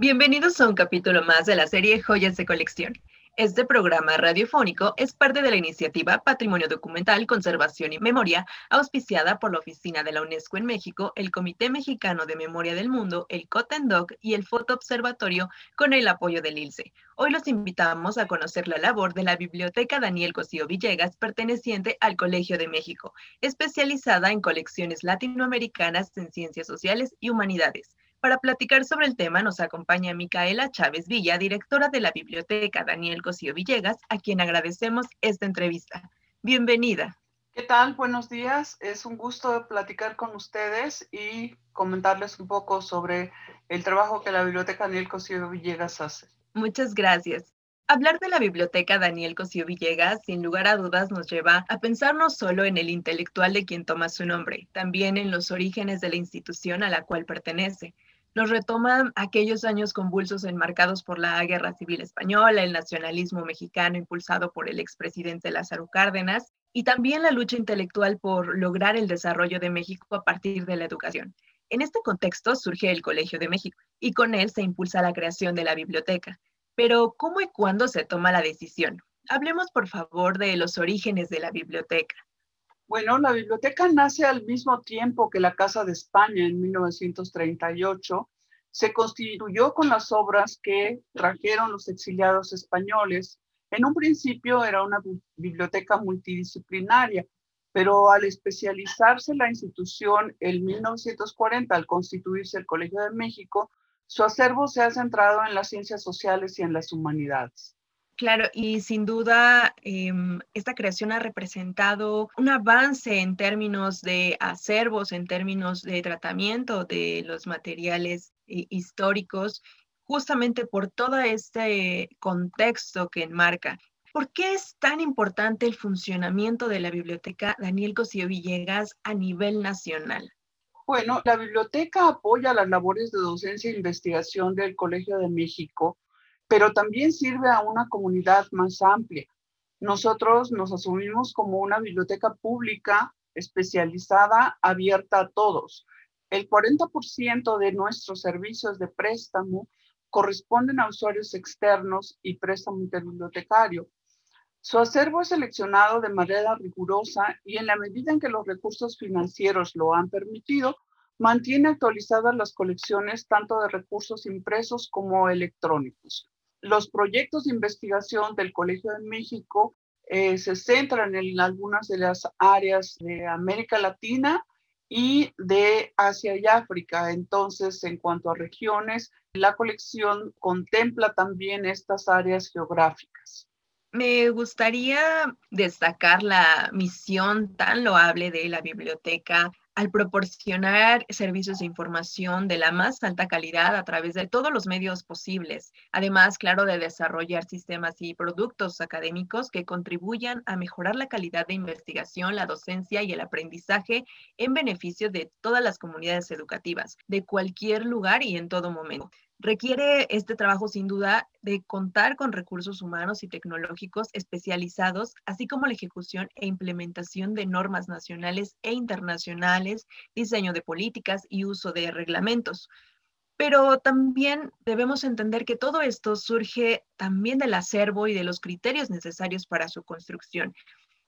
Bienvenidos a un capítulo más de la serie Joyas de Colección. Este programa radiofónico es parte de la iniciativa Patrimonio Documental, Conservación y Memoria, auspiciada por la Oficina de la UNESCO en México, el Comité Mexicano de Memoria del Mundo, el COTENDOC y el Foto Observatorio, con el apoyo del ILSE. Hoy los invitamos a conocer la labor de la Biblioteca Daniel Cosío Villegas, perteneciente al Colegio de México, especializada en colecciones latinoamericanas en ciencias sociales y humanidades. Para platicar sobre el tema nos acompaña Micaela Chávez Villa, directora de la Biblioteca Daniel Cosío Villegas, a quien agradecemos esta entrevista. Bienvenida. ¿Qué tal? Buenos días. Es un gusto platicar con ustedes y comentarles un poco sobre el trabajo que la Biblioteca Daniel Cosío Villegas hace. Muchas gracias. Hablar de la Biblioteca Daniel Cosío Villegas, sin lugar a dudas, nos lleva a pensar no solo en el intelectual de quien toma su nombre, también en los orígenes de la institución a la cual pertenece nos retoman aquellos años convulsos enmarcados por la Guerra Civil Española, el nacionalismo mexicano impulsado por el expresidente Lázaro Cárdenas y también la lucha intelectual por lograr el desarrollo de México a partir de la educación. En este contexto surge el Colegio de México y con él se impulsa la creación de la biblioteca. Pero, ¿cómo y cuándo se toma la decisión? Hablemos, por favor, de los orígenes de la biblioteca. Bueno, la biblioteca nace al mismo tiempo que la Casa de España en 1938. Se constituyó con las obras que trajeron los exiliados españoles. En un principio era una biblioteca multidisciplinaria, pero al especializarse la institución en 1940, al constituirse el Colegio de México, su acervo se ha centrado en las ciencias sociales y en las humanidades. Claro, y sin duda em, esta creación ha representado un avance en términos de acervos, en términos de tratamiento de los materiales eh, históricos, justamente por todo este contexto que enmarca. ¿Por qué es tan importante el funcionamiento de la biblioteca Daniel Cosío Villegas a nivel nacional? Bueno, la biblioteca apoya las labores de docencia e investigación del Colegio de México pero también sirve a una comunidad más amplia. Nosotros nos asumimos como una biblioteca pública especializada, abierta a todos. El 40% de nuestros servicios de préstamo corresponden a usuarios externos y préstamo interbibliotecario. Su acervo es seleccionado de manera rigurosa y en la medida en que los recursos financieros lo han permitido, mantiene actualizadas las colecciones tanto de recursos impresos como electrónicos los proyectos de investigación del Colegio de México eh, se centran en algunas de las áreas de América Latina y de Asia y África. Entonces, en cuanto a regiones, la colección contempla también estas áreas geográficas. Me gustaría destacar la misión tan loable de la biblioteca al proporcionar servicios de información de la más alta calidad a través de todos los medios posibles. Además, claro, de desarrollar sistemas y productos académicos que contribuyan a mejorar la calidad de investigación, la docencia y el aprendizaje en beneficio de todas las comunidades educativas, de cualquier lugar y en todo momento. Requiere este trabajo sin duda de contar con recursos humanos y tecnológicos especializados, así como la ejecución e implementación de normas nacionales e internacionales, diseño de políticas y uso de reglamentos. Pero también debemos entender que todo esto surge también del acervo y de los criterios necesarios para su construcción.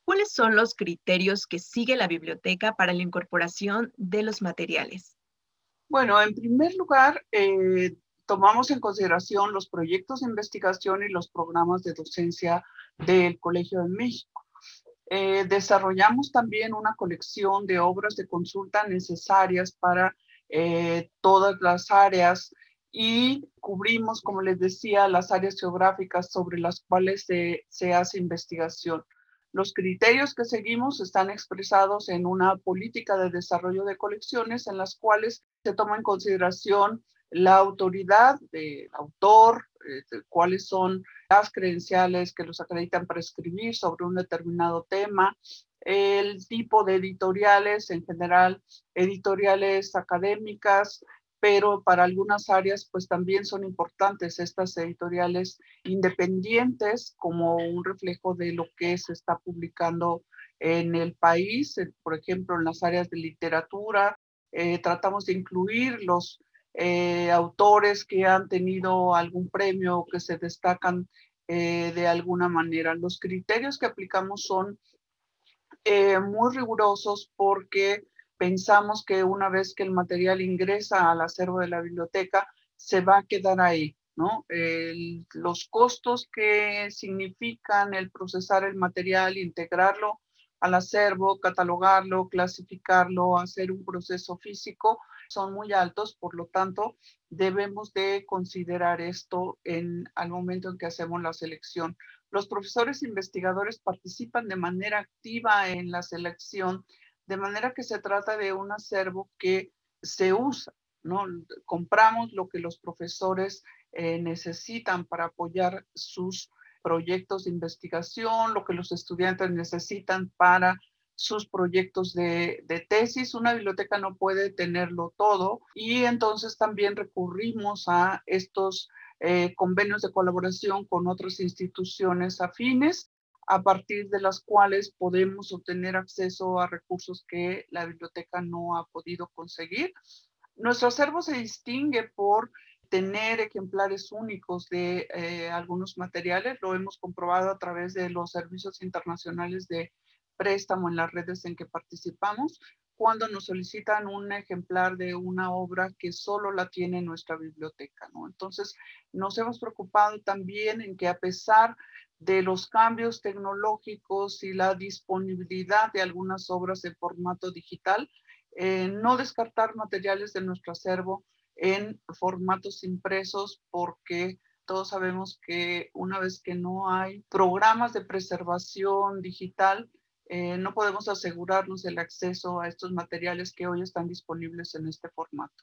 ¿Cuáles son los criterios que sigue la biblioteca para la incorporación de los materiales? Bueno, en primer lugar, eh, tomamos en consideración los proyectos de investigación y los programas de docencia del Colegio de México. Eh, desarrollamos también una colección de obras de consulta necesarias para eh, todas las áreas y cubrimos, como les decía, las áreas geográficas sobre las cuales se, se hace investigación. Los criterios que seguimos están expresados en una política de desarrollo de colecciones en las cuales se toma en consideración la autoridad del autor, eh, cuáles son las credenciales que los acreditan para escribir sobre un determinado tema, el tipo de editoriales, en general editoriales académicas, pero para algunas áreas pues también son importantes estas editoriales independientes como un reflejo de lo que se está publicando en el país, por ejemplo en las áreas de literatura, eh, tratamos de incluir los eh, autores que han tenido algún premio o que se destacan eh, de alguna manera. Los criterios que aplicamos son eh, muy rigurosos porque pensamos que una vez que el material ingresa al acervo de la biblioteca, se va a quedar ahí. ¿no? los costos que significan el procesar el material, integrarlo al acervo, catalogarlo, clasificarlo, hacer un proceso físico, son muy altos, por lo tanto, debemos de considerar esto en, al momento en que hacemos la selección. Los profesores investigadores participan de manera activa en la selección, de manera que se trata de un acervo que se usa, ¿no? Compramos lo que los profesores eh, necesitan para apoyar sus proyectos de investigación, lo que los estudiantes necesitan para sus proyectos de, tesis. Una biblioteca no puede tenerlo todo y entonces también recurrimos a estos eh, convenios de colaboración con otras instituciones afines a partir de las cuales podemos obtener acceso a recursos que la biblioteca no ha podido conseguir. Nuestro acervo se distingue por tener ejemplares únicos de eh, algunos materiales. Lo hemos comprobado a través de los servicios internacionales de préstamo en las redes en que participamos, cuando nos solicitan un ejemplar de una obra que solo la tiene nuestra biblioteca. ¿no? Entonces, nos hemos preocupado también en que a pesar de los cambios tecnológicos y la disponibilidad de algunas obras en formato digital, eh, no descartar materiales de nuestro acervo en formatos impresos porque todos sabemos que una vez que no hay programas de preservación digital, eh, no podemos asegurarnos el acceso a estos materiales que hoy están disponibles en este formato.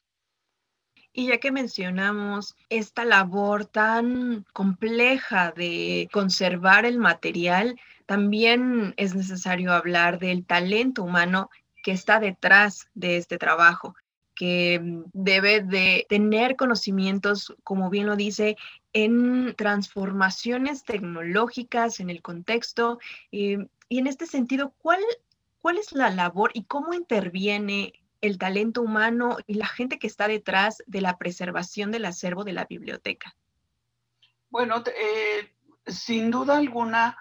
Y ya que mencionamos esta labor tan compleja de conservar el material, también es necesario hablar del talento humano que está detrás de este trabajo que mm, debe de tener conocimientos, como bien lo dice, en transformaciones tecnológicas, en el contexto. Eh, y en este sentido, ¿cuál, ¿cuál es la labor y cómo interviene el talento humano y la gente que está detrás de la preservación del acervo de la biblioteca? Bueno, eh, sin duda alguna,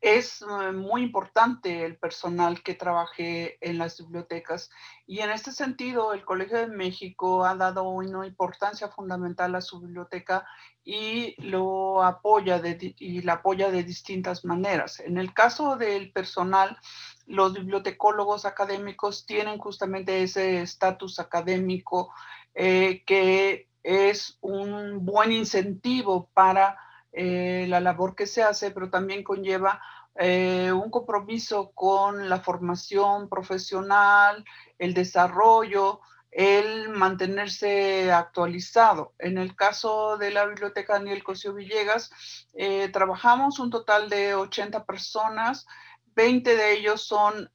es eh, muy importante el personal que trabaje en las bibliotecas y en este sentido el Colegio de México ha dado una importancia fundamental a su biblioteca y lo apoya y la apoya de distintas maneras. En el caso del personal, los bibliotecólogos académicos tienen justamente ese estatus académico eh, que es un buen incentivo para eh, la labor que se hace, pero también conlleva eh, un compromiso con la formación profesional, el desarrollo, el mantenerse actualizado. En el caso de la Biblioteca Daniel Cosío Villegas, eh, trabajamos un total de 80 personas, 20 de ellos son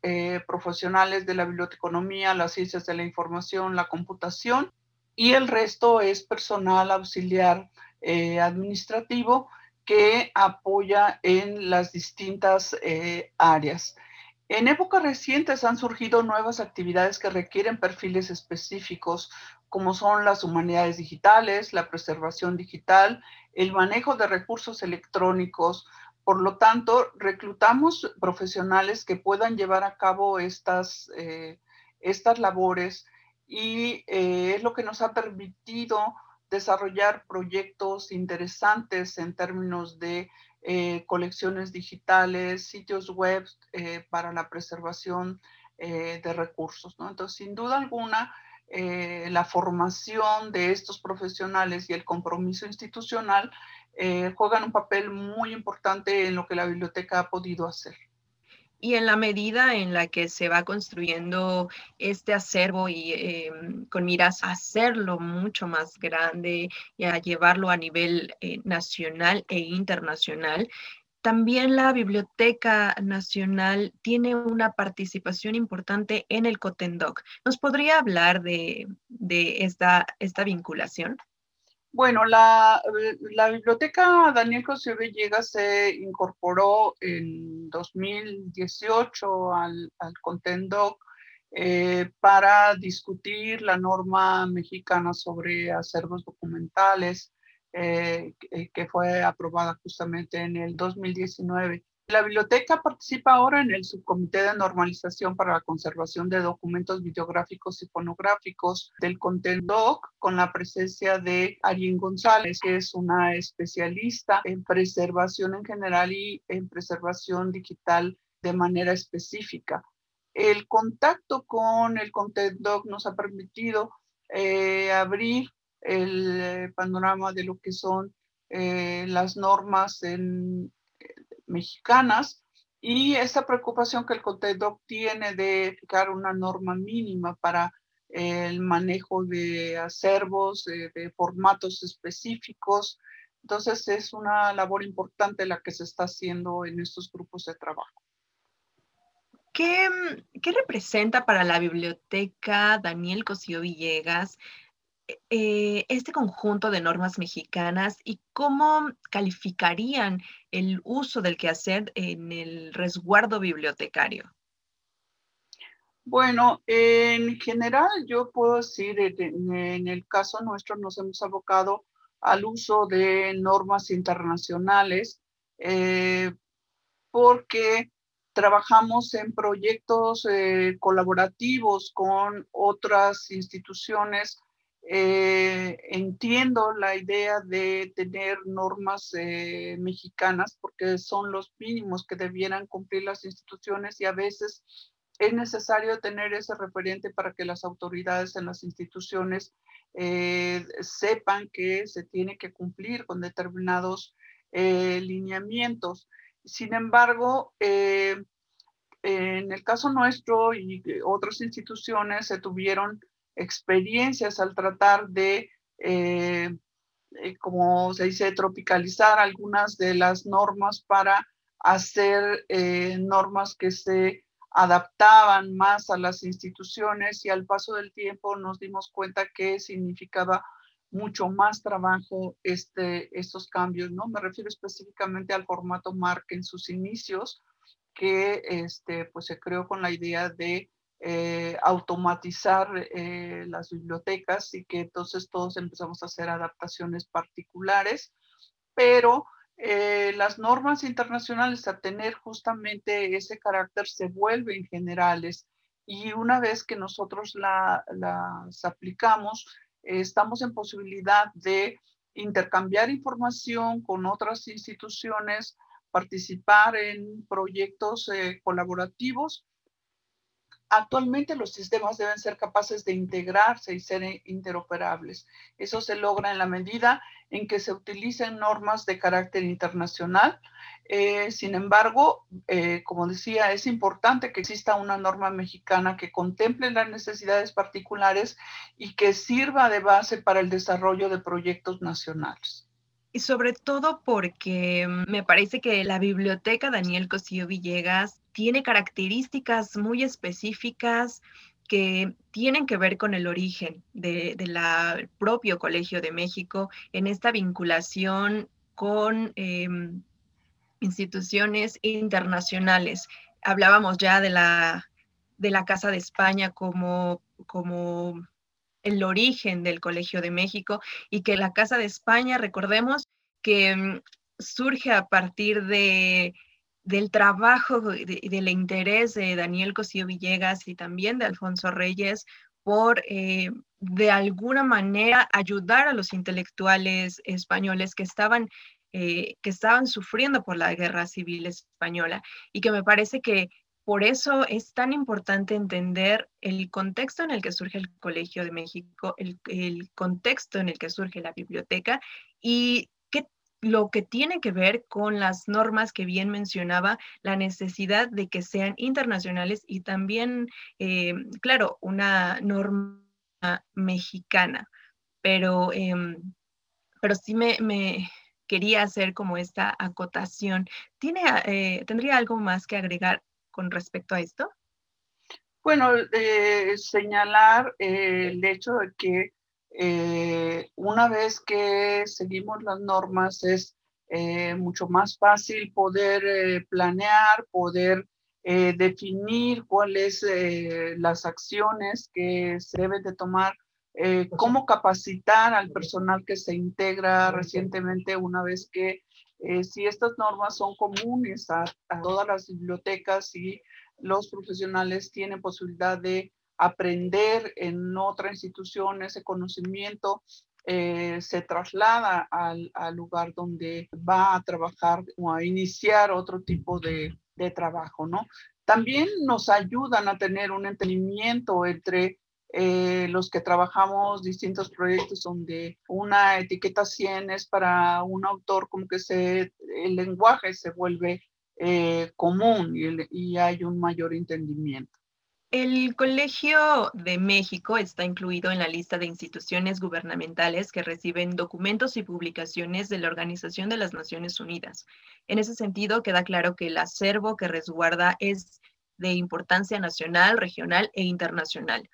profesionales de la biblioteconomía, las ciencias de la información, la computación, y el resto es personal auxiliar eh, administrativo que apoya en las distintas eh, áreas. En épocas recientes han surgido nuevas actividades que requieren perfiles específicos, como son las humanidades digitales, la preservación digital, el manejo de recursos electrónicos. Por lo tanto, reclutamos profesionales que puedan llevar a cabo estas, eh, estas labores y es lo que nos ha permitido desarrollar proyectos interesantes en términos de eh, colecciones digitales, sitios web eh, para la preservación eh, de recursos. Entonces, sin duda alguna, la formación de estos profesionales y el compromiso institucional juegan un papel muy importante en lo que la biblioteca ha podido hacer. Y en la medida en la que se va construyendo este acervo y em, con miras a hacerlo mucho más grande y a llevarlo a nivel eh, nacional e internacional, también la Biblioteca Nacional tiene una participación importante en el Cotendoc. ¿Nos podría hablar de, esta, esta vinculación? Bueno, la, biblioteca Daniel José Villegas se incorporó en 2018 al, al Contendoc eh, para discutir la norma mexicana sobre acervos documentales, eh, que fue aprobada justamente en el 2019. La biblioteca participa ahora en el subcomité de normalización para la conservación de documentos videográficos y fonográficos del Contendoc con la presencia de Arien González, que es una especialista en preservación en general y en preservación digital de manera específica. El contacto con el Content Doc nos ha permitido eh, abrir el eh, panorama de lo que son eh, las normas mexicanas y esa preocupación que el Content Doc tiene de fijar una norma mínima para el manejo de acervos, de formatos específicos. Entonces es una labor importante la que se está haciendo en estos grupos de trabajo. Mm, ¿Qué, representa para la biblioteca Daniel Cosío Villegas eh, eh, este conjunto de normas mexicanas y cómo calificarían el uso del quehacer en el resguardo bibliotecario? Bueno, en general yo puedo decir, en, el caso nuestro nos hemos abocado al uso de normas internacionales eh, porque trabajamos en proyectos eh, colaborativos con otras instituciones. Eh, entiendo la idea de tener normas eh, mexicanas porque son los mínimos que debieran cumplir las instituciones y a veces es necesario tener ese referente para que las autoridades en las instituciones sepan que se tiene que cumplir con determinados lineamientos. Sin embargo, eh, en el caso nuestro y otras instituciones se tuvieron experiencias al tratar de, eh, eh, como se dice, tropicalizar algunas de las normas para hacer normas que se adaptaban más a las instituciones y al paso del tiempo nos dimos cuenta que significaba mucho más trabajo este, estos cambios, ¿no? Me refiero específicamente al formato MARC en sus inicios, que este, pues se creó con la idea de eh, automatizar eh, las bibliotecas y que entonces todos empezamos a hacer adaptaciones particulares, pero eh, las normas internacionales a tener justamente ese carácter se vuelven generales y una vez que nosotros las aplicamos, estamos en posibilidad de intercambiar información con otras instituciones, participar en proyectos colaborativos. Actualmente los sistemas deben ser capaces de integrarse y ser interoperables. Eso se logra en la medida en que se utilicen normas de carácter internacional eh, sin embargo, eh, como decía, es importante que exista una norma mexicana que contemple las necesidades particulares y que sirva de base para el desarrollo de proyectos nacionales. Y sobre todo porque me parece que la biblioteca Daniel Cosío Villegas tiene características muy específicas que tienen que ver con el origen del de, propio Colegio de México en esta vinculación con em, instituciones internacionales. Hablábamos ya de la, de la Casa de España como, como el origen del Colegio de México y que la Casa de España, recordemos que mm, surge a partir de, del trabajo y del interés de Daniel Cosío Villegas y también de Alfonso Reyes por eh, de alguna manera ayudar a los intelectuales españoles que estaban eh, que estaban sufriendo por la guerra civil española. Y que me parece que por eso es tan importante entender el contexto en el que surge el Colegio de México, el, contexto en el que surge la biblioteca y lo que tiene que ver con las normas que bien mencionaba, la necesidad de que sean internacionales y también, eh, claro, una norma mexicana. Pero, em, pero sí me, quería hacer como esta acotación. ¿Tiene, eh, ¿Tendría algo más que agregar con respecto a esto? Bueno, eh, señalar el hecho de que una vez que seguimos las normas es mucho más fácil poder planear, poder eh, definir cuáles eh, las acciones que se deben de tomar, eh, cómo capacitar al personal que se integra recientemente una vez que si estas normas son comunes a, a todas las bibliotecas y los profesionales tienen posibilidad de aprender en otra institución ese conocimiento eh, se traslada al, lugar donde va a trabajar o a iniciar otro tipo de, trabajo, ¿no? También nos ayudan a tener un entendimiento entre eh, los que trabajamos distintos proyectos donde una etiqueta 100 es para un autor como que se, el lenguaje se vuelve eh, común y hay un mayor entendimiento. El Colegio de México está incluido en la lista de instituciones gubernamentales que reciben documentos y publicaciones de la Organización de las Naciones Unidas. En ese sentido, queda claro que el acervo que resguarda es de importancia nacional, regional e internacional.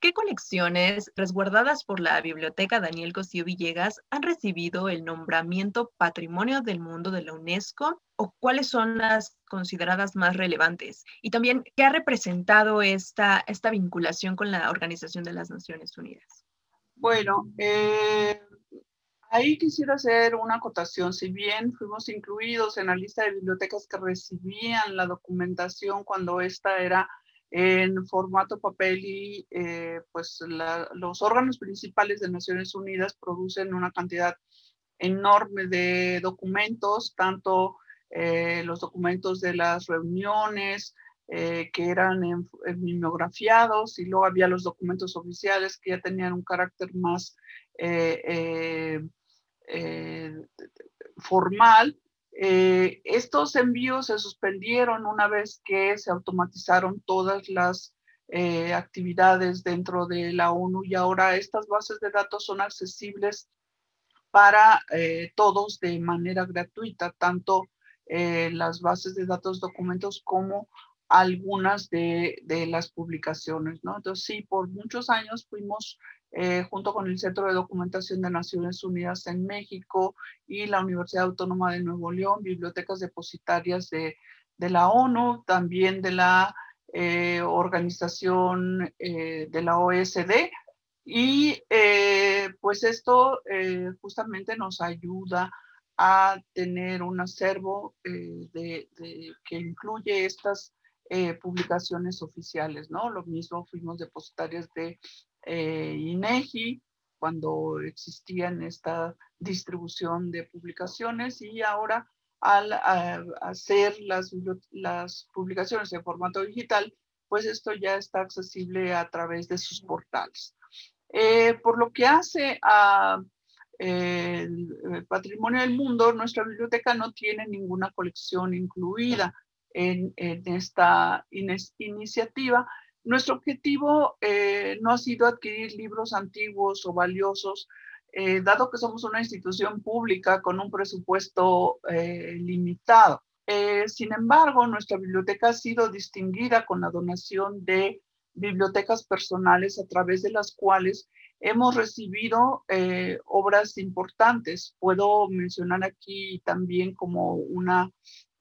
¿Qué colecciones resguardadas por la Biblioteca Daniel Cosío Villegas han recibido el nombramiento Patrimonio del Mundo de la UNESCO o cuáles son las consideradas más relevantes? Y también, ¿qué ha representado esta, esta vinculación con la Organización de las Naciones Unidas? Bueno, eh, ahí quisiera hacer una acotación. Si bien fuimos incluidos en la lista de bibliotecas que recibían la documentación cuando esta era en formato papel y eh, pues los órganos principales de Naciones Unidas producen una cantidad enorme de documentos, tanto eh, los documentos de las reuniones eh, que eran mimeografiados y luego había los documentos oficiales que ya tenían un carácter más formal eh, estos envíos se suspendieron una vez que se automatizaron todas las eh, actividades dentro de la ONU y ahora estas bases de datos son accesibles para eh, todos de manera gratuita, tanto las bases de datos documentos como algunas de, de las publicaciones. Entonces sí, por muchos años fuimos eh, junto con el Centro de Documentación de Naciones Unidas en México y la Universidad Autónoma de Nuevo León, bibliotecas depositarias de, de la ONU, también de la eh, organización eh, de la OSD. Y pues esto justamente nos ayuda a tener un acervo que incluye estas publicaciones oficiales, ¿no? Lo mismo fuimos depositarios de eh, INEGI, cuando existían esta distribución de publicaciones y ahora al hacer las, las publicaciones en formato digital, pues esto ya está accesible a través de sus portales. Eh, por lo que hace a el patrimonio del mundo, nuestra biblioteca no tiene ninguna colección incluida en, en esta iniciativa nuestro objetivo eh, no ha sido adquirir libros antiguos o valiosos, eh, dado que somos una institución pública con un presupuesto eh, limitado. sin embargo, nuestra biblioteca ha sido distinguida con la donación de bibliotecas personales a través de las cuales hemos recibido obras importantes. Puedo mencionar aquí también como una,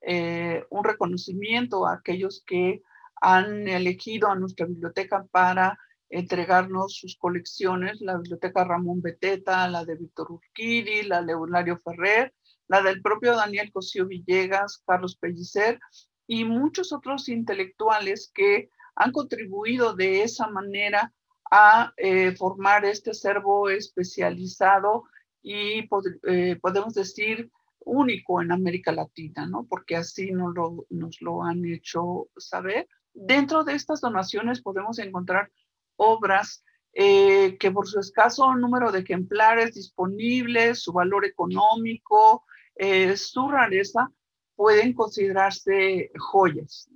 un reconocimiento a aquellos que han elegido a nuestra biblioteca para entregarnos sus colecciones, la biblioteca Ramón Beteta, la de Víctor Urquidi, la de Leonario Ferrer, la del propio Daniel Cosío Villegas, Carlos Pellicer y muchos otros intelectuales que han contribuido de esa manera a eh, formar este acervo especializado y eh, podemos decir único en América Latina, ¿no? Porque así nos lo, nos lo han hecho saber. Dentro de estas donaciones podemos encontrar obras eh, que por su escaso número de ejemplares disponibles, su valor económico, eh, su rareza, pueden considerarse joyas.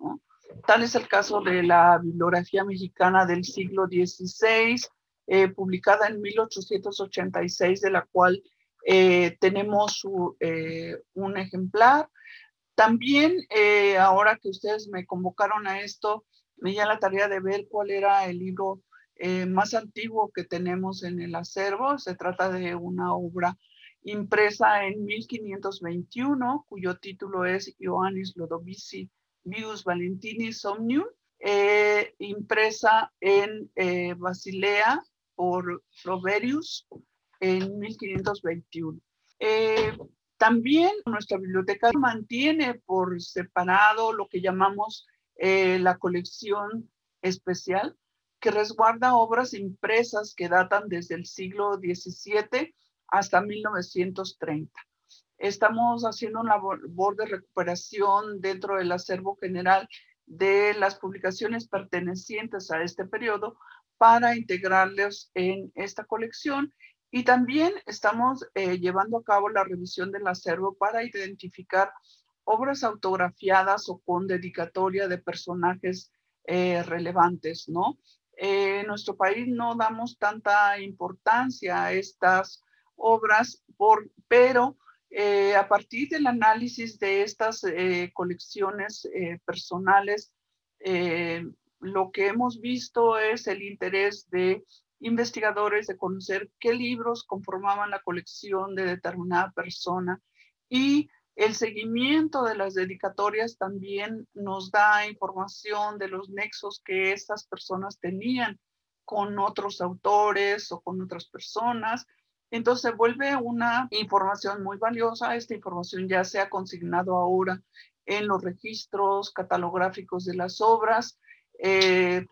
Tal es el caso de la bibliografía mexicana del siglo XVI, eh, publicada en 1886, de la cual tenemos un ejemplar. También, eh, ahora que ustedes me convocaron a esto, me dio la tarea de ver cuál era el libro eh, más antiguo que tenemos en el acervo. Se trata de una obra impresa en 1521, cuyo título es Ioannis Lodovici Vius Valentini Somnium, eh, impresa en eh, Basilea por Proverius en 1521. Eh, también nuestra biblioteca mantiene por separado lo que llamamos la colección especial, que resguarda obras impresas que datan desde el siglo XVII hasta 1930. Estamos haciendo una labor de recuperación dentro del acervo general de las publicaciones pertenecientes a este periodo para integrarlos en esta colección y también estamos eh, llevando a cabo la revisión del acervo para identificar obras autografiadas o con dedicatoria de personajes eh, relevantes, ¿no? Eh, en nuestro país no damos tanta importancia a estas obras, por, pero a partir del análisis de estas colecciones personales, lo que hemos visto es el interés de investigadores de conocer qué libros conformaban la colección de determinada persona y el seguimiento de las dedicatorias también nos da información de los nexos que estas personas tenían con otros autores o con otras personas entonces vuelve una información muy valiosa. Esta información ya se ha consignado ahora en los registros catalográficos de las obras. Eh,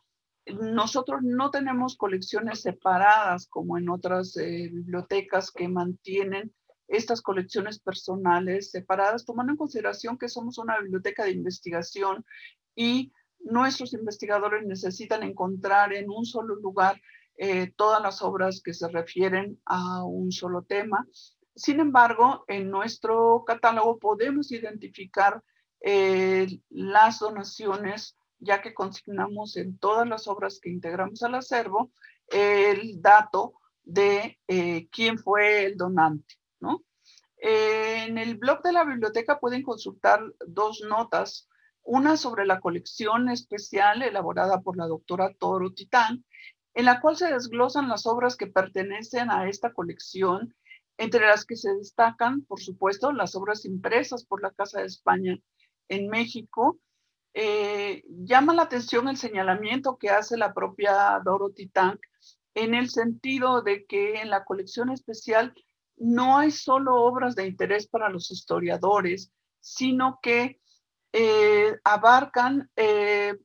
nosotros no tenemos colecciones separadas como en otras eh, bibliotecas que mantienen estas colecciones personales separadas, tomando en consideración que somos una biblioteca de investigación y nuestros investigadores necesitan encontrar en un solo lugar eh, todas las obras que se refieren a un solo tema. Sin embargo, en nuestro catálogo podemos identificar eh, las donaciones, ya que consignamos en todas las obras que integramos al acervo el dato de eh, quién fue el donante. ¿no? en el blog de la biblioteca pueden consultar dos notas, una sobre la colección especial elaborada por la doctora Toro Titán en la cual se desglosan las obras que pertenecen a esta colección, entre las que se destacan, por supuesto, las obras impresas por la Casa de España en México. Eh, llama la atención el señalamiento que hace la propia Dorothy Tank en el sentido de que en la colección especial no hay solo obras de interés para los historiadores, sino que eh, abarcan eh,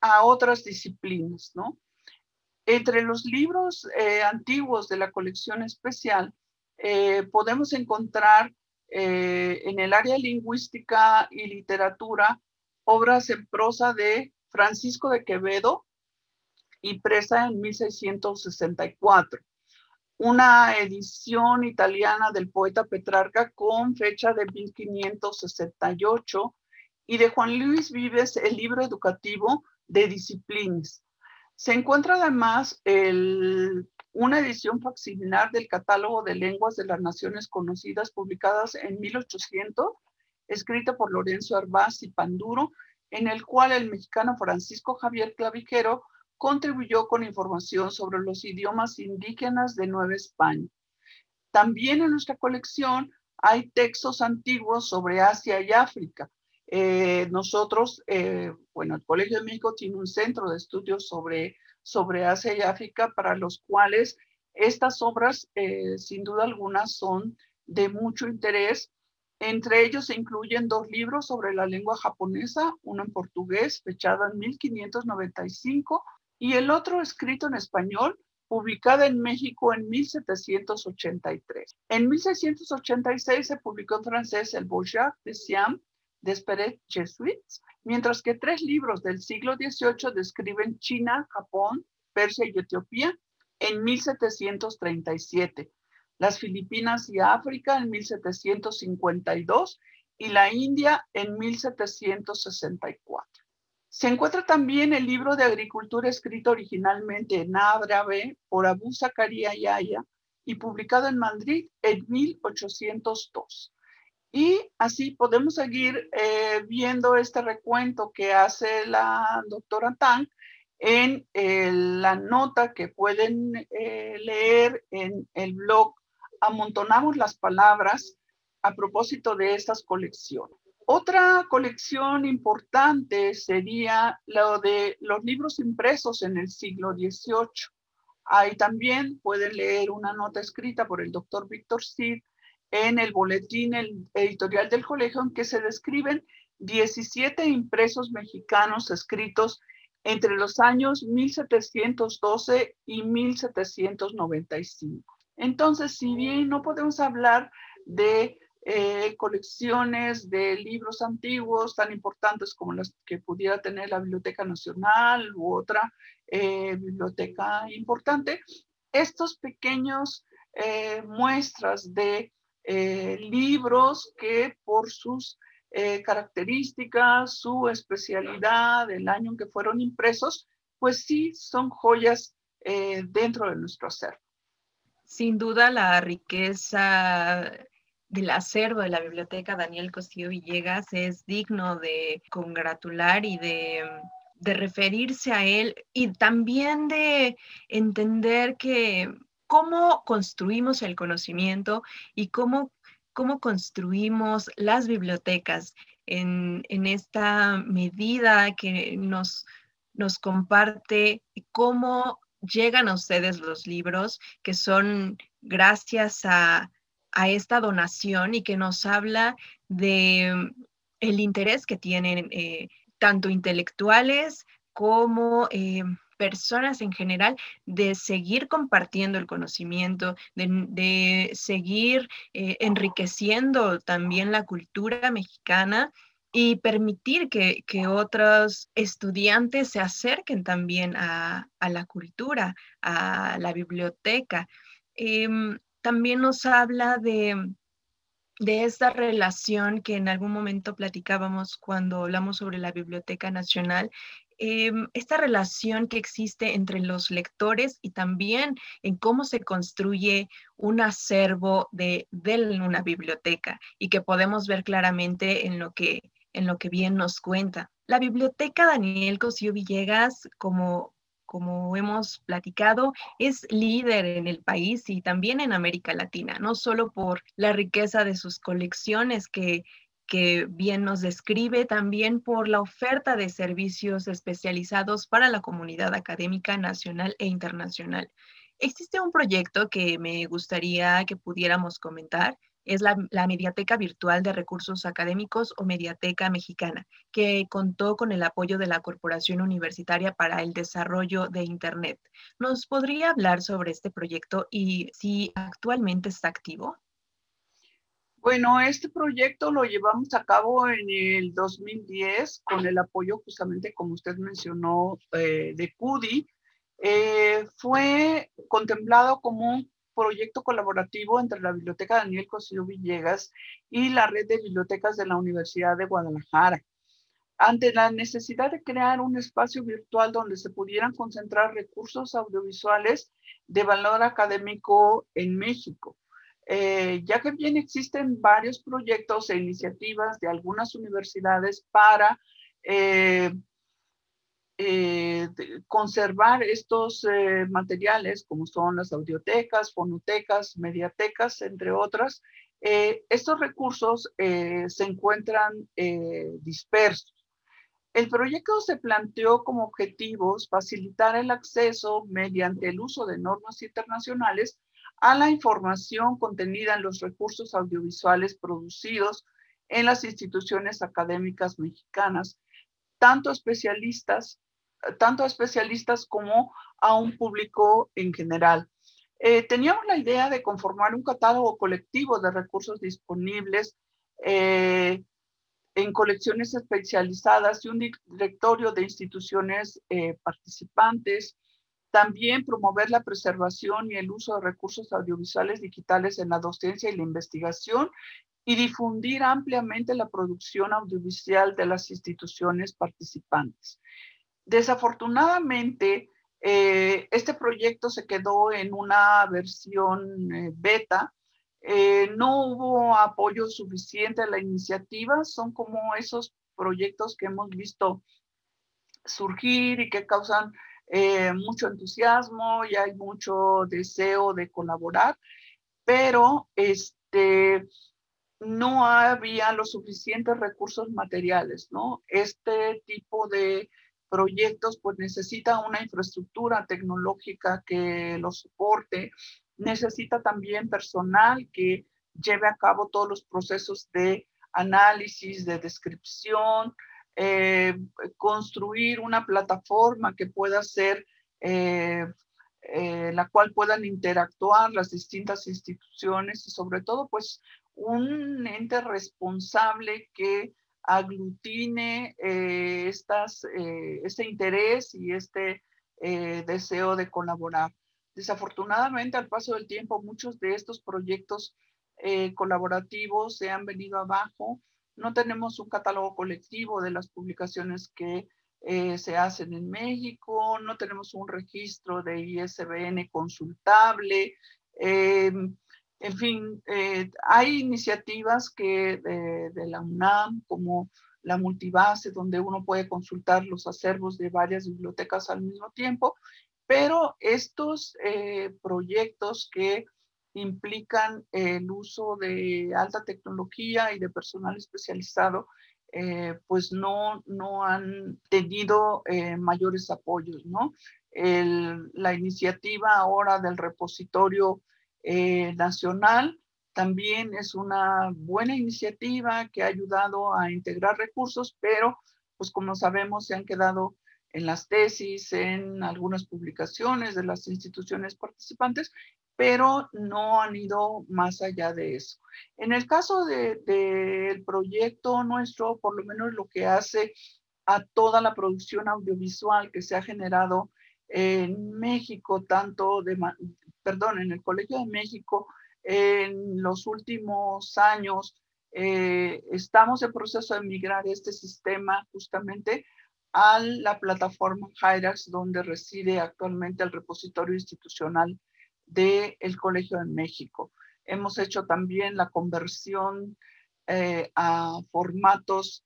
a otras disciplinas, ¿no? Entre los libros antiguos de la colección especial, podemos encontrar en el área lingüística y literatura obras en prosa de Francisco de Quevedo, impresa en 1664. Una edición italiana del poeta Petrarca con fecha de 1568 y de Juan Luis Vives el libro educativo de disciplinas. Se encuentra además una edición facsimilar del catálogo de lenguas de las naciones conocidas publicadas en 1800, escrita por Lorenzo Arbaz y Panduro, en el cual el mexicano Francisco Javier Clavijero contribuyó con información sobre los idiomas indígenas de Nueva España. También en nuestra colección hay textos antiguos sobre Asia y África, eh, nosotros, eh, bueno, el Colegio de México tiene un centro de estudios sobre, sobre Asia y África para los cuales estas obras, eh, sin duda alguna, son de mucho interés. Entre ellos se incluyen dos libros sobre la lengua japonesa, uno en portugués, fechado en 1595, y el otro escrito en español, publicado en México en 1783. En 1686 se publicó en francés el Bourgeois de Siam, Desperate Jesuits, mientras que tres libros del siglo XVIII describen China, Japón, Persia y Etiopía en 1737, las Filipinas y África en 1752 y la India en 1764. Se encuentra también el libro de agricultura escrito originalmente en árabe por Abu Zakaria Yaya y publicado en Madrid en 1802. Y así podemos seguir eh, viendo este recuento que hace la doctora Tang en eh, la nota que pueden eh, leer en el blog Amontonamos las palabras a propósito de estas colecciones. Otra colección importante sería lo de los libros impresos en el siglo XVIII. Ahí también pueden leer una nota escrita por el doctor Víctor Cid en el boletín editorial del colegio en que se describen 17 impresos mexicanos escritos entre los años 1712 y 1795. Entonces, si bien no podemos hablar de eh, colecciones de libros antiguos tan importantes como las que pudiera tener la Biblioteca Nacional u otra eh, biblioteca importante, estos pequeños eh, muestras de libros que por sus características, su especialidad, el año en que fueron impresos, pues sí son joyas dentro de nuestro acervo. Sin duda la riqueza del acervo de la biblioteca Daniel Costillo Villegas es digno de congratular y de, de referirse a él y también de entender que cómo construimos el conocimiento y cómo, cómo construimos las bibliotecas en, en esta medida que nos, nos comparte cómo llegan a ustedes los libros que son gracias a esta donación y que nos habla de mm, el interés que tienen eh, tanto intelectuales como eh, personas en general de seguir compartiendo el conocimiento, de, seguir eh, enriqueciendo también la cultura mexicana y permitir que, otros estudiantes se acerquen también a, a, la cultura, a la biblioteca. Em, también nos habla de, de esta relación que en algún momento platicábamos cuando hablamos sobre la Biblioteca Nacional, em, esta relación que existe entre los lectores y también en cómo se construye un acervo de, de, una biblioteca y que podemos ver claramente en lo que, en lo que bien nos cuenta. La biblioteca Daniel Cosío Villegas, como como hemos platicado, es líder en el país y también en América Latina, no solo por la riqueza de sus colecciones que, que bien nos describe, también por la oferta de servicios especializados para la comunidad académica nacional e internacional. Existe un proyecto que me gustaría que pudiéramos comentar es la, Mediateca Virtual de Recursos Académicos o Mediateca Mexicana, que contó con el apoyo de la Corporación Universitaria para el Desarrollo de Internet. ¿Nos podría hablar sobre este proyecto y si actualmente está activo? Bueno, este proyecto lo llevamos a cabo en el 2010 con el apoyo justamente, como usted mencionó, eh, de CUDI. Eh, fue contemplado como un proyecto colaborativo entre la Biblioteca Daniel Cosío Villegas y la red de bibliotecas de la Universidad de Guadalajara. Ante la necesidad de crear un espacio virtual donde se pudieran concentrar recursos audiovisuales de valor académico en México, eh, ya que bien existen varios proyectos e iniciativas de algunas universidades para eh, eh, conservar estos eh, materiales, como son las audiotecas, fonotecas, mediatecas, entre otras, eh, estos recursos se encuentran dispersos. El proyecto se planteó como objetivos facilitar el acceso mediante el uso de normas internacionales a la información contenida en los recursos audiovisuales producidos en las instituciones académicas mexicanas, tanto especialistas tanto a especialistas como a un público en general. Eh, teníamos la idea de conformar un catálogo colectivo de recursos disponibles eh, en colecciones especializadas y un directorio de instituciones eh, participantes. También promover la preservación y el uso de recursos audiovisuales digitales en la docencia y la investigación y difundir ampliamente la producción audiovisual de las instituciones participantes. Desafortunadamente, eh, este proyecto se quedó en una versión eh, beta. Eh, no hubo apoyo suficiente a la iniciativa. Son como esos proyectos que hemos visto surgir y que causan mucho entusiasmo y hay mucho deseo de colaborar, pero este, no había los suficientes recursos materiales, ¿no? Este tipo de proyectos pues necesita una infraestructura tecnológica que lo soporte, necesita también personal que lleve a cabo todos los procesos de análisis, de descripción, eh, construir una plataforma que pueda ser, eh, eh, la cual puedan interactuar las distintas instituciones y sobre todo pues un ente responsable que aglutine estas, este interés y este deseo de colaborar. Desafortunadamente, al paso del tiempo, muchos de estos proyectos eh, colaborativos se han venido abajo. No tenemos un catálogo colectivo de las publicaciones que eh, se hacen en México, no tenemos un registro de ISBN consultable. Eh, en fin, hay iniciativas que de, la UNAM, como la multibase, donde uno puede consultar los acervos de varias bibliotecas al mismo tiempo, pero estos proyectos que implican el uso de alta tecnología y de personal especializado, eh, pues no, no han tenido eh, mayores apoyos, ¿no? la iniciativa ahora del repositorio eh, nacional también es una buena iniciativa que ha ayudado a integrar recursos, pero pues como sabemos se han quedado en las tesis, en algunas publicaciones de las instituciones participantes pero no han ido más allá de eso. En el caso del proyecto nuestro, por lo menos lo que hace a toda la producción audiovisual que se ha generado en México, tanto de, perdón, en el Colegio de México, en los últimos años, eh, estamos en proceso de migrar este sistema justamente a la plataforma Hyrax, donde reside actualmente el repositorio institucional del Colegio de México. Hemos hecho también la conversión eh, a formatos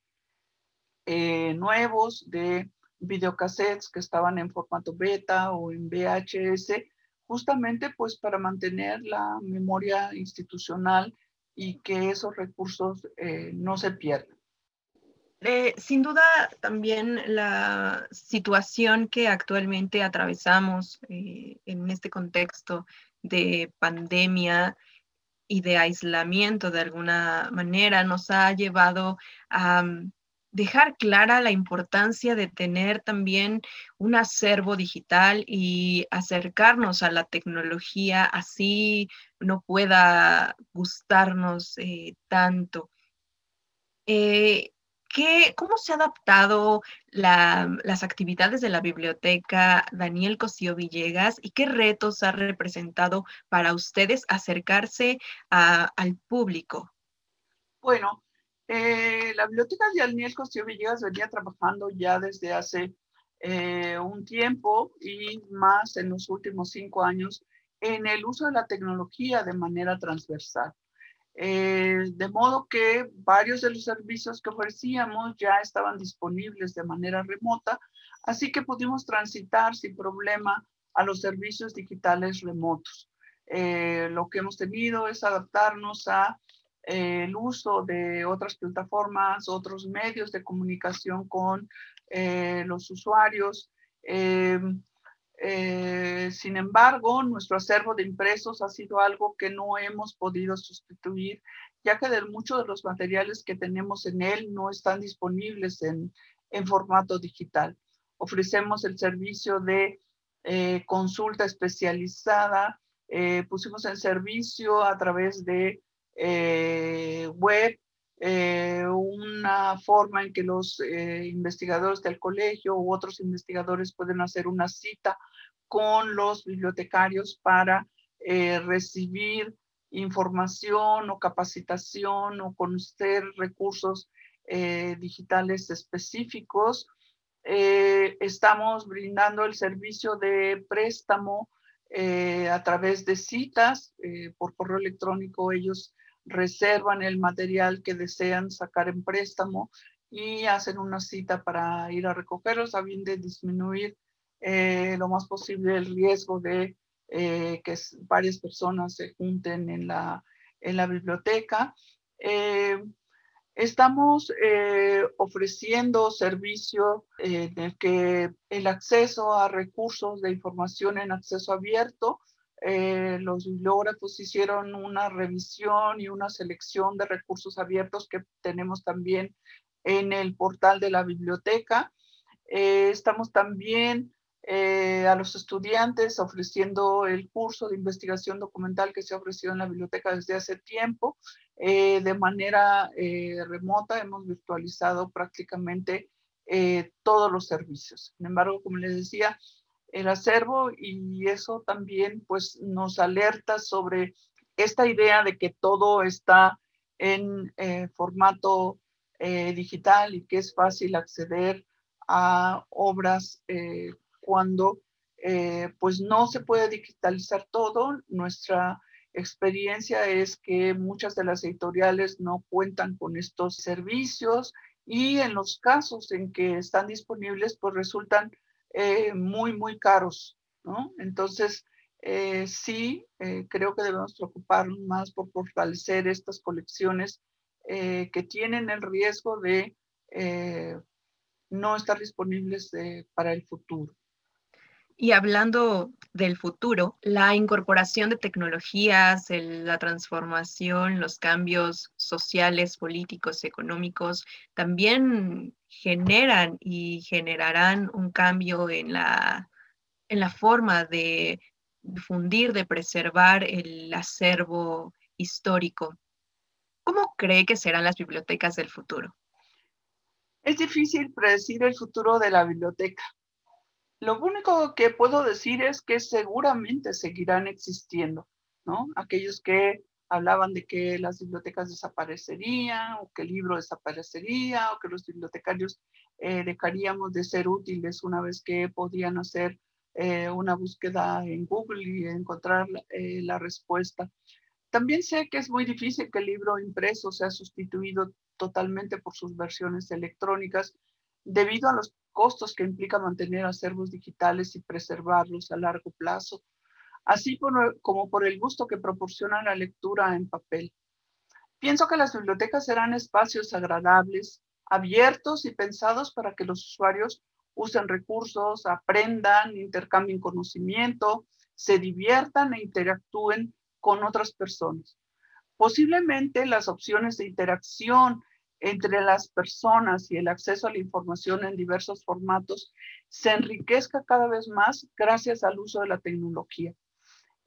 eh, nuevos de videocassettes que estaban en formato beta o en VHS, justamente pues para mantener la memoria institucional y que esos recursos eh, no se pierdan. sin duda, también la situación que actualmente atravesamos eh, en este contexto de pandemia y de aislamiento de alguna manera nos ha llevado a dejar clara la importancia de tener también un acervo digital y acercarnos a la tecnología, así no pueda gustarnos eh, tanto. Eh, ¿Cómo se ha adaptado las actividades de la biblioteca Daniel Cosío Villegas y qué retos ha representado para ustedes acercarse al público? Bueno, eh, la biblioteca Daniel Cosío Villegas venía trabajando ya desde hace eh, un tiempo y más en los últimos cinco años en el uso de la tecnología de manera transversal. Eh, de modo que varios de los servicios que ofrecíamos ya estaban disponibles de manera remota, así que pudimos transitar sin problema a los servicios digitales remotos. Eh, lo que hemos tenido es adaptarnos a eh, el uso de otras plataformas, otros medios de comunicación con los usuarios. Eh, sin embargo, nuestro acervo de impresos ha sido algo que no hemos podido sustituir, ya que de muchos de los materiales que tenemos en él no están disponibles en, formato digital. Ofrecemos el servicio de eh, consulta especializada, eh, pusimos en servicio a través de web una forma en que los investigadores del colegio u otros investigadores pueden hacer una cita con los bibliotecarios para eh, recibir información o capacitación o conocer recursos eh, digitales específicos. Eh, estamos brindando el servicio de préstamo a través de citas por correo electrónico. Ellos reservan el material que desean sacar en préstamo y hacen una cita para ir a recogerlos a de disminuir eh, lo más posible el riesgo de eh, que varias personas se junten en la, en la biblioteca. Estamos ofreciendo servicio en que el acceso a recursos de información en acceso abierto eh, los bibliógrafos hicieron una revisión y una selección de recursos abiertos que tenemos también en el portal de la biblioteca. Eh, estamos también eh, a los estudiantes ofreciendo el curso de investigación documental que se ha ofrecido en la biblioteca desde hace tiempo. de manera remota hemos virtualizado prácticamente todos los servicios. Sin embargo, como les decía, el acervo y eso también pues nos alerta sobre esta idea de que todo está en eh, formato eh, digital y que es fácil acceder a obras eh, cuando pues no se puede digitalizar todo. Nuestra experiencia es que muchas de las editoriales no cuentan con estos servicios y en los casos en que están disponibles pues resultan eh, muy, muy caros, ¿no? Entonces, eh, sí, eh, creo que debemos preocuparnos más por fortalecer estas colecciones que tienen el riesgo de no estar disponibles para el futuro. Y hablando del futuro, la incorporación de tecnologías, la transformación, los cambios sociales, políticos, económicos, también generan y generarán un cambio en la, en la forma de difundir, de preservar el acervo histórico. ¿Cómo cree que serán las bibliotecas del futuro? Es difícil predecir el futuro de la biblioteca. Lo único que puedo decir es que seguramente seguirán existiendo, ¿no? Aquellos que hablaban de que las bibliotecas desaparecerían o que el libro desaparecería o que los bibliotecarios eh, dejaríamos de ser útiles una vez que podían hacer eh, una búsqueda en Google y encontrar eh, la respuesta. También sé que es muy difícil que el libro impreso sea sustituido totalmente por sus versiones electrónicas debido a los costos que implica mantener acervos digitales y preservarlos a largo plazo así como por el gusto que proporciona la lectura en papel. Pienso que las bibliotecas serán espacios agradables, abiertos y pensados para que los usuarios usen recursos, aprendan, intercambien conocimiento, se diviertan e interactúen con otras personas. Posiblemente las opciones de interacción entre las personas y el acceso a la información en diversos formatos se enriquezca cada vez más gracias al uso de la tecnología.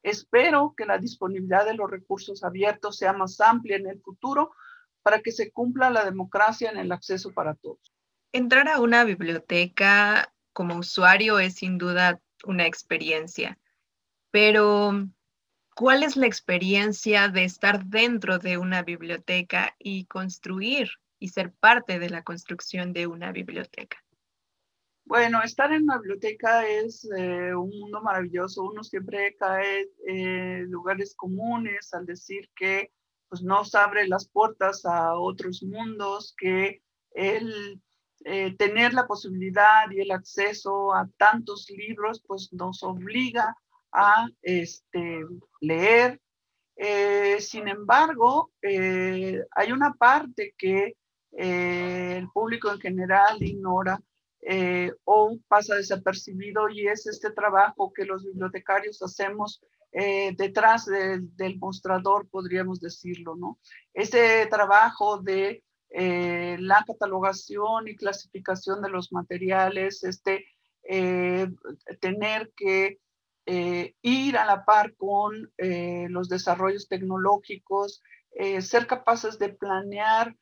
Espero que la disponibilidad de los recursos abiertos sea más amplia en el futuro para que se cumpla la democracia en el acceso para todos. Entrar a una biblioteca como usuario es sin duda una experiencia, pero ¿cuál es la experiencia de estar dentro de una biblioteca y construir y ser parte de la construcción de una biblioteca? Bueno, estar en una biblioteca es eh, un mundo maravilloso. Uno siempre cae en lugares comunes al decir que pues, nos abre las puertas a otros mundos, que el eh, tener la posibilidad y el acceso a tantos libros pues nos obliga a este, leer. Eh, sin embargo, hay una parte que el público en general ignora eh, o pasa desapercibido y es este trabajo que los bibliotecarios hacemos eh, detrás del mostrador, podríamos decirlo, ¿no? Ese trabajo de eh, la catalogación y clasificación de los materiales, este tener que ir a la par con los desarrollos tecnológicos, ser capaces de planear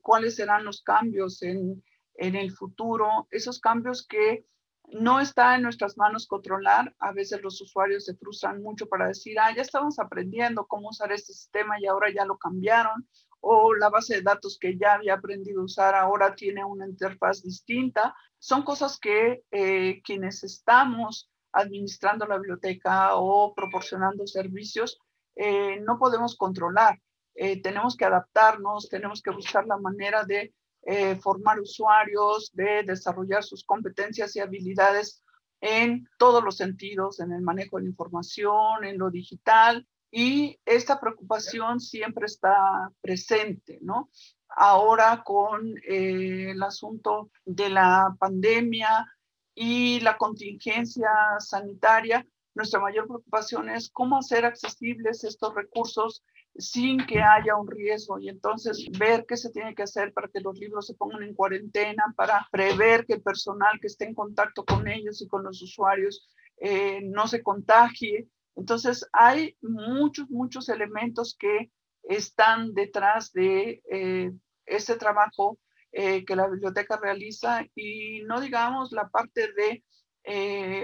cuáles serán los cambios en, en el futuro, esos cambios que no está en nuestras manos controlar. A veces los usuarios se frustran mucho para decir, ah, ya estamos aprendiendo cómo usar este sistema y ahora ya lo cambiaron. O la base de datos que ya había aprendido a usar ahora tiene una interfaz distinta. Son cosas que eh, quienes estamos administrando la biblioteca o proporcionando servicios eh, no podemos controlar. Eh, tenemos que adaptarnos, tenemos que buscar la manera de eh, formar usuarios, de desarrollar sus competencias y habilidades en todos los sentidos, en el manejo de la información, en lo digital y esta preocupación siempre está presente, ¿no? Ahora con eh, el asunto de la pandemia y la contingencia sanitaria, nuestra mayor preocupación es cómo hacer accesibles estos recursos sin que haya un riesgo y entonces ver qué se tiene que hacer para que los libros se pongan en cuarentena, para prever que el personal que esté en contacto con ellos y con los usuarios eh, no se contagie. Entonces hay muchos, muchos elementos que están detrás de eh, este trabajo eh, que la biblioteca realiza y no digamos la parte de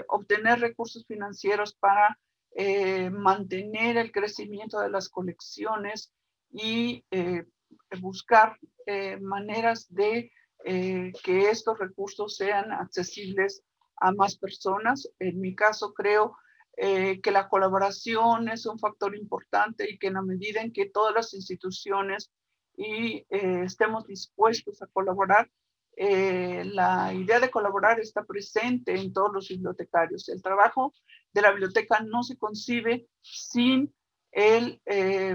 obtener recursos financieros para eh, mantener el crecimiento de las colecciones y eh, buscar eh, maneras de que estos recursos sean accesibles a más personas. En mi caso, creo que la colaboración es un factor importante y que en la medida en que todas las instituciones y estemos dispuestos a colaborar, eh, la idea de colaborar está presente en todos los bibliotecarios. El trabajo de la biblioteca no se concibe sin el eh,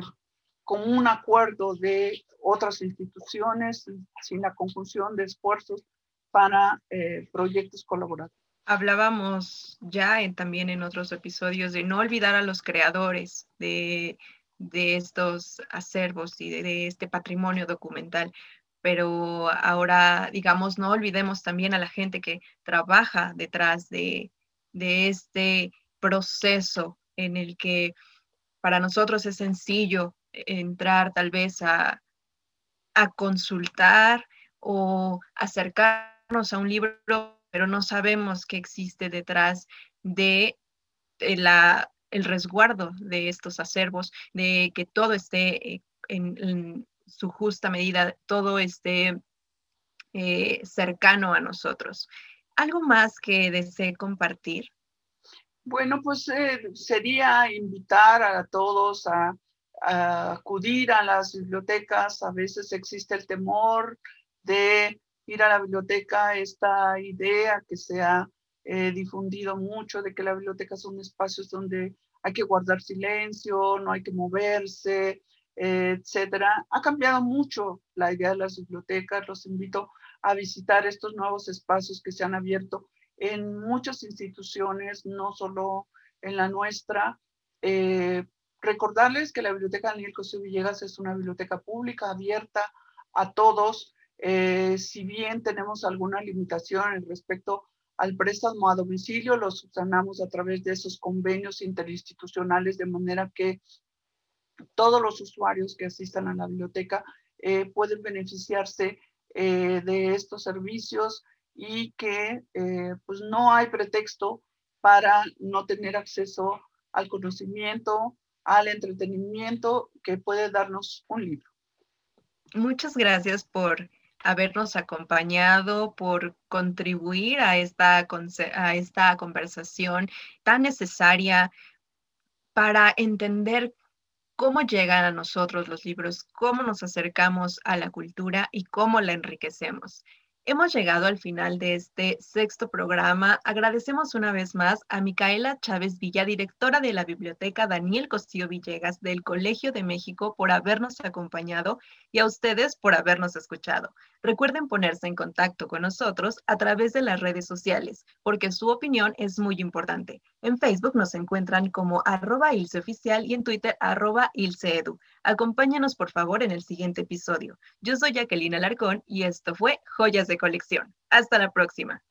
un acuerdo de otras instituciones, sin la conjunción de esfuerzos para eh, proyectos colaborativos. Hablábamos ya también en otros episodios de no olvidar a los creadores de, estos acervos y de, este patrimonio documental pero ahora, digamos, no olvidemos también a la gente que trabaja detrás de, este proceso en el que para nosotros es sencillo entrar tal vez a, consultar o acercarnos a un libro, pero no sabemos qué existe detrás de, la, el resguardo de estos acervos, de que todo esté eh, en su justa medida, todo esté eh, cercano a nosotros. ¿Algo más que desee compartir? Bueno, pues eh, sería invitar a todos a, acudir a las bibliotecas. A veces existe el temor de ir a la biblioteca, esta idea que se ha eh, difundido mucho de que la biblioteca son espacios donde hay que guardar silencio, no hay que moverse, etcétera. Ha cambiado mucho la idea de las bibliotecas. Los invito a visitar estos nuevos espacios que se han abierto en muchas instituciones, no solo en la nuestra. Eh, recordarles que la Biblioteca Daniel Cosío Villegas es una biblioteca pública abierta a todos. Eh, si bien tenemos alguna limitación respecto al préstamo a domicilio, lo subsanamos a través de esos convenios interinstitucionales de manera que todos los usuarios que asistan a la biblioteca eh, pueden beneficiarse de estos servicios y que eh, pues no hay pretexto para no tener acceso al conocimiento, al entretenimiento que puede darnos un libro. Muchas gracias por habernos acompañado, por contribuir a esta, a esta conversación tan necesaria para entender cómo llegan a nosotros los libros, cómo nos acercamos a la cultura y cómo la enriquecemos. Hemos llegado al final de este sexto programa. Agradecemos una vez más a Micaela Chávez Villa, directora de la Biblioteca Daniel Costillo Villegas del Colegio de México, por habernos acompañado y a ustedes por habernos escuchado. Recuerden ponerse en contacto con nosotros a través de las redes sociales, porque su opinión es muy importante. En Facebook nos encuentran como arroba ilseoficial y en Twitter arroba ilseedu. Acompáñanos por favor en el siguiente episodio. Yo soy Jacqueline Alarcón y esto fue Joyas de Colección. Hasta la próxima.